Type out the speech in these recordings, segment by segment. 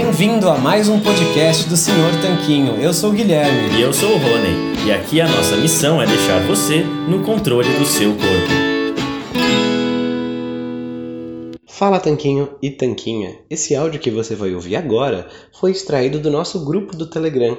Bem-vindo a mais um podcast do Senhor Tanquinho. Eu sou o Guilherme. E eu sou o Rony. E aqui a nossa missão é deixar você no controle do seu corpo. Fala Tanquinho e Tanquinha. Esse áudio que você vai ouvir agora foi extraído do nosso grupo do Telegram.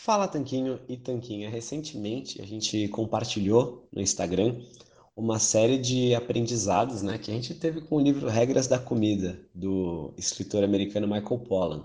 Fala Tanquinho e Tanquinha. Recentemente a gente compartilhou no Instagram uma série de aprendizados né, que a gente teve com o livro Regras da Comida, do escritor americano Michael Pollan.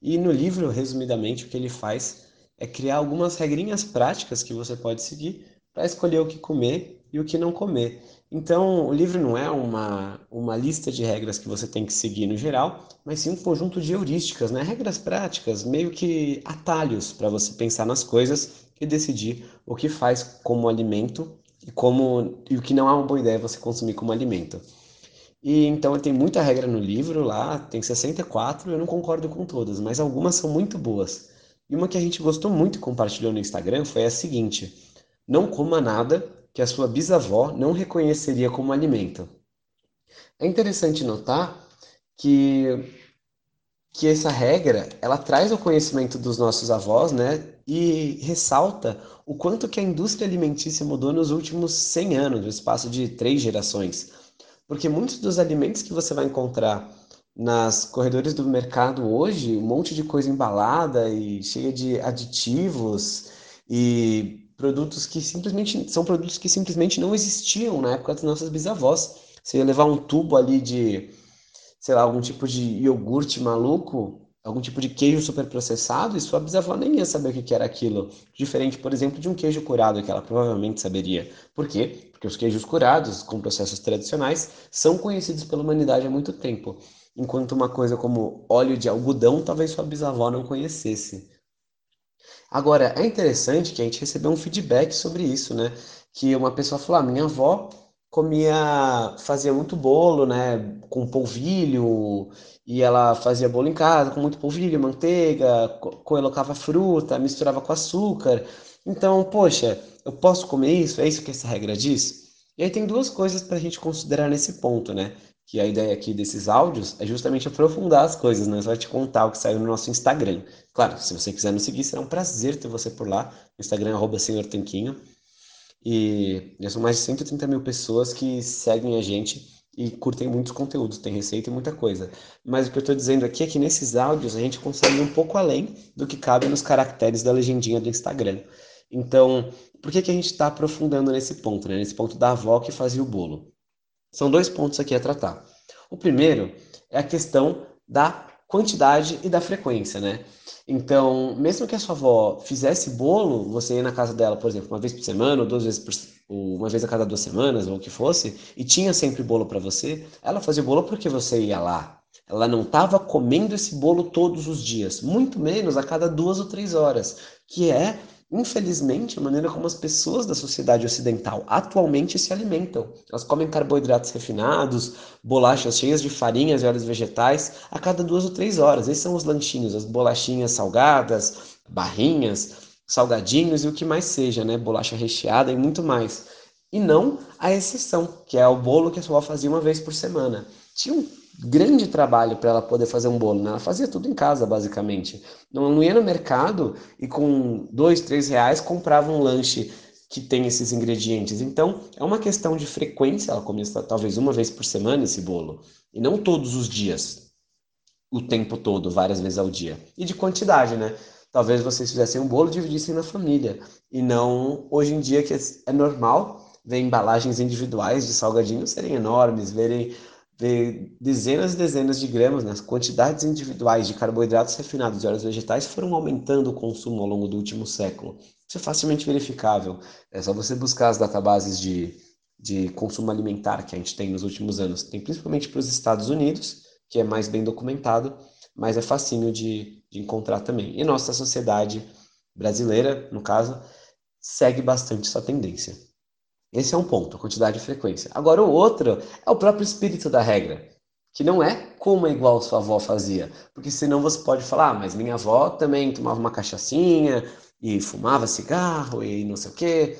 E no livro, resumidamente, o que ele faz é criar algumas regrinhas práticas que você pode seguir para escolher o que comer e o que não comer. Então, o livro não é uma, uma lista de regras que você tem que seguir no geral, mas sim um conjunto de heurísticas, né? regras práticas, meio que atalhos para você pensar nas coisas e decidir o que faz como alimento e, como, e o que não é uma boa ideia você consumir como alimento. E então tem muita regra no livro lá, tem 64, eu não concordo com todas, mas algumas são muito boas. E uma que a gente gostou muito e compartilhou no Instagram foi a seguinte: não coma nada que a sua bisavó não reconheceria como alimento. É interessante notar que que essa regra ela traz o conhecimento dos nossos avós, né, e ressalta o quanto que a indústria alimentícia mudou nos últimos 100 anos, no espaço de três gerações. Porque muitos dos alimentos que você vai encontrar nas corredores do mercado hoje, um monte de coisa embalada e cheia de aditivos e produtos que simplesmente são produtos que simplesmente não existiam na época das nossas bisavós. Você ia levar um tubo ali de, sei lá, algum tipo de iogurte maluco, algum tipo de queijo super processado, e sua bisavó nem ia saber o que era aquilo. Diferente, por exemplo, de um queijo curado, que ela provavelmente saberia. Por quê? Porque os queijos curados, com processos tradicionais, são conhecidos pela humanidade há muito tempo. Enquanto uma coisa como óleo de algodão, talvez sua bisavó não conhecesse. Agora, é interessante que a gente recebeu um feedback sobre isso, né? Que uma pessoa falou: ah, minha avó comia, fazia muito bolo, né? Com polvilho, e ela fazia bolo em casa com muito polvilho, manteiga, colocava fruta, misturava com açúcar. Então, poxa, eu posso comer isso? É isso que essa regra diz? E aí tem duas coisas para a gente considerar nesse ponto, né? Que a ideia aqui desses áudios é justamente aprofundar as coisas, né? Só te contar o que saiu no nosso Instagram. Claro, se você quiser nos seguir, será um prazer ter você por lá. Instagram, arroba Senhor Tanquinho. E já são mais de 130 mil pessoas que seguem a gente e curtem muitos conteúdos, tem receita e muita coisa. Mas o que eu estou dizendo aqui é que nesses áudios a gente consegue ir um pouco além do que cabe nos caracteres da legendinha do Instagram. Então, por que, que a gente está aprofundando nesse ponto, né? nesse ponto da avó que fazia o bolo? São dois pontos aqui a tratar. O primeiro é a questão da quantidade e da frequência, né? Então, mesmo que a sua avó fizesse bolo, você ia na casa dela, por exemplo, uma vez por semana, ou duas vezes por, uma vez a cada duas semanas, ou o que fosse, e tinha sempre bolo para você, ela fazia bolo porque você ia lá. Ela não estava comendo esse bolo todos os dias, muito menos a cada duas ou três horas, que é Infelizmente, a maneira como as pessoas da sociedade ocidental atualmente se alimentam. Elas comem carboidratos refinados, bolachas cheias de farinhas e óleos vegetais a cada duas ou três horas. Esses são os lanchinhos, as bolachinhas salgadas, barrinhas, salgadinhos e o que mais seja, né? Bolacha recheada e muito mais. E não a exceção, que é o bolo que a sua avó fazia uma vez por semana. Tinha um grande trabalho para ela poder fazer um bolo, né? Ela fazia tudo em casa, basicamente. Não, não ia no mercado e com dois, três reais comprava um lanche que tem esses ingredientes. Então, é uma questão de frequência. Ela comia talvez uma vez por semana esse bolo e não todos os dias, o tempo todo, várias vezes ao dia. E de quantidade, né? Talvez vocês fizessem um bolo e dividissem na família e não hoje em dia que é normal ver embalagens individuais de salgadinhos serem enormes, verem ver dezenas e dezenas de gramas, né? as quantidades individuais de carboidratos refinados e óleos vegetais foram aumentando o consumo ao longo do último século. Isso é facilmente verificável. É só você buscar as databases de, de consumo alimentar que a gente tem nos últimos anos. Tem principalmente para os Estados Unidos, que é mais bem documentado, mas é facinho de, de encontrar também. E nossa sociedade brasileira, no caso, segue bastante essa tendência. Esse é um ponto, quantidade e frequência. Agora, o outro é o próprio espírito da regra, que não é como é igual sua avó fazia. Porque senão você pode falar, ah, mas minha avó também tomava uma cachaçinha e fumava cigarro e não sei o quê.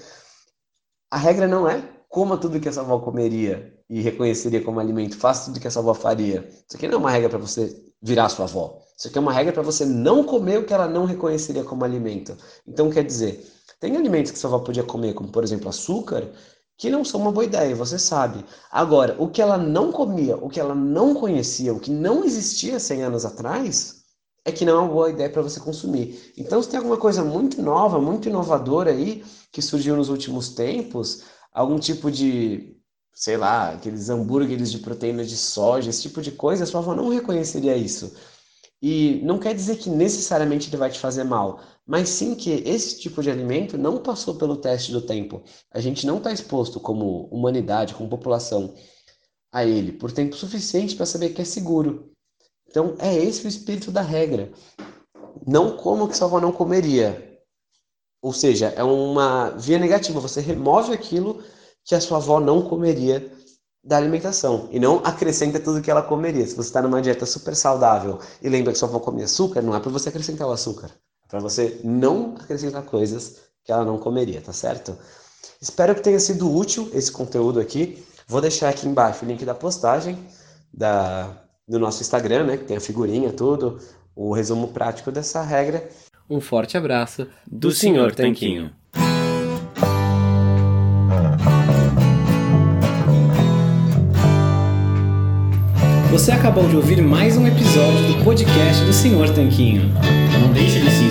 A regra não é coma tudo que essa avó comeria e reconheceria como alimento, faça tudo que essa avó faria. Isso aqui não é uma regra para você virar sua avó. Isso aqui é uma regra para você não comer o que ela não reconheceria como alimento. Então, quer dizer, tem alimentos que sua avó podia comer, como por exemplo açúcar, que não são uma boa ideia, você sabe. Agora, o que ela não comia, o que ela não conhecia, o que não existia 100 anos atrás, é que não é uma boa ideia para você consumir. Então, se tem alguma coisa muito nova, muito inovadora aí, que surgiu nos últimos tempos, algum tipo de, sei lá, aqueles hambúrgueres de proteína de soja, esse tipo de coisa, sua avó não reconheceria isso. E não quer dizer que necessariamente ele vai te fazer mal, mas sim que esse tipo de alimento não passou pelo teste do tempo. A gente não está exposto como humanidade, como população, a ele por tempo suficiente para saber que é seguro. Então é esse o espírito da regra. Não como que sua avó não comeria. Ou seja, é uma via negativa. Você remove aquilo que a sua avó não comeria da alimentação e não acrescenta tudo que ela comeria. Se você está numa dieta super saudável e lembra que sua avó comia açúcar, não é para você acrescentar o açúcar, para você não acrescentar coisas que ela não comeria, tá certo? Espero que tenha sido útil esse conteúdo aqui. Vou deixar aqui embaixo o link da postagem da, do nosso Instagram, né, que tem a figurinha, tudo, o resumo prático dessa regra. Um forte abraço do, do Senhor Tanquinho. Você acabou de ouvir mais um episódio do podcast do Senhor Tanquinho. Não deixe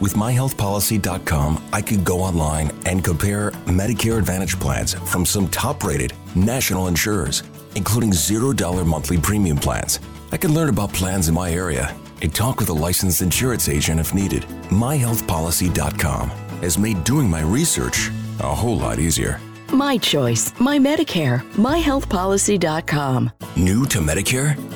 With myhealthpolicy.com, I could go online and compare Medicare Advantage plans from some top rated national insurers, including $0 monthly premium plans. I could learn about plans in my area and talk with a licensed insurance agent if needed. MyHealthPolicy.com has made doing my research a whole lot easier. My choice, my Medicare, myhealthpolicy.com. New to Medicare?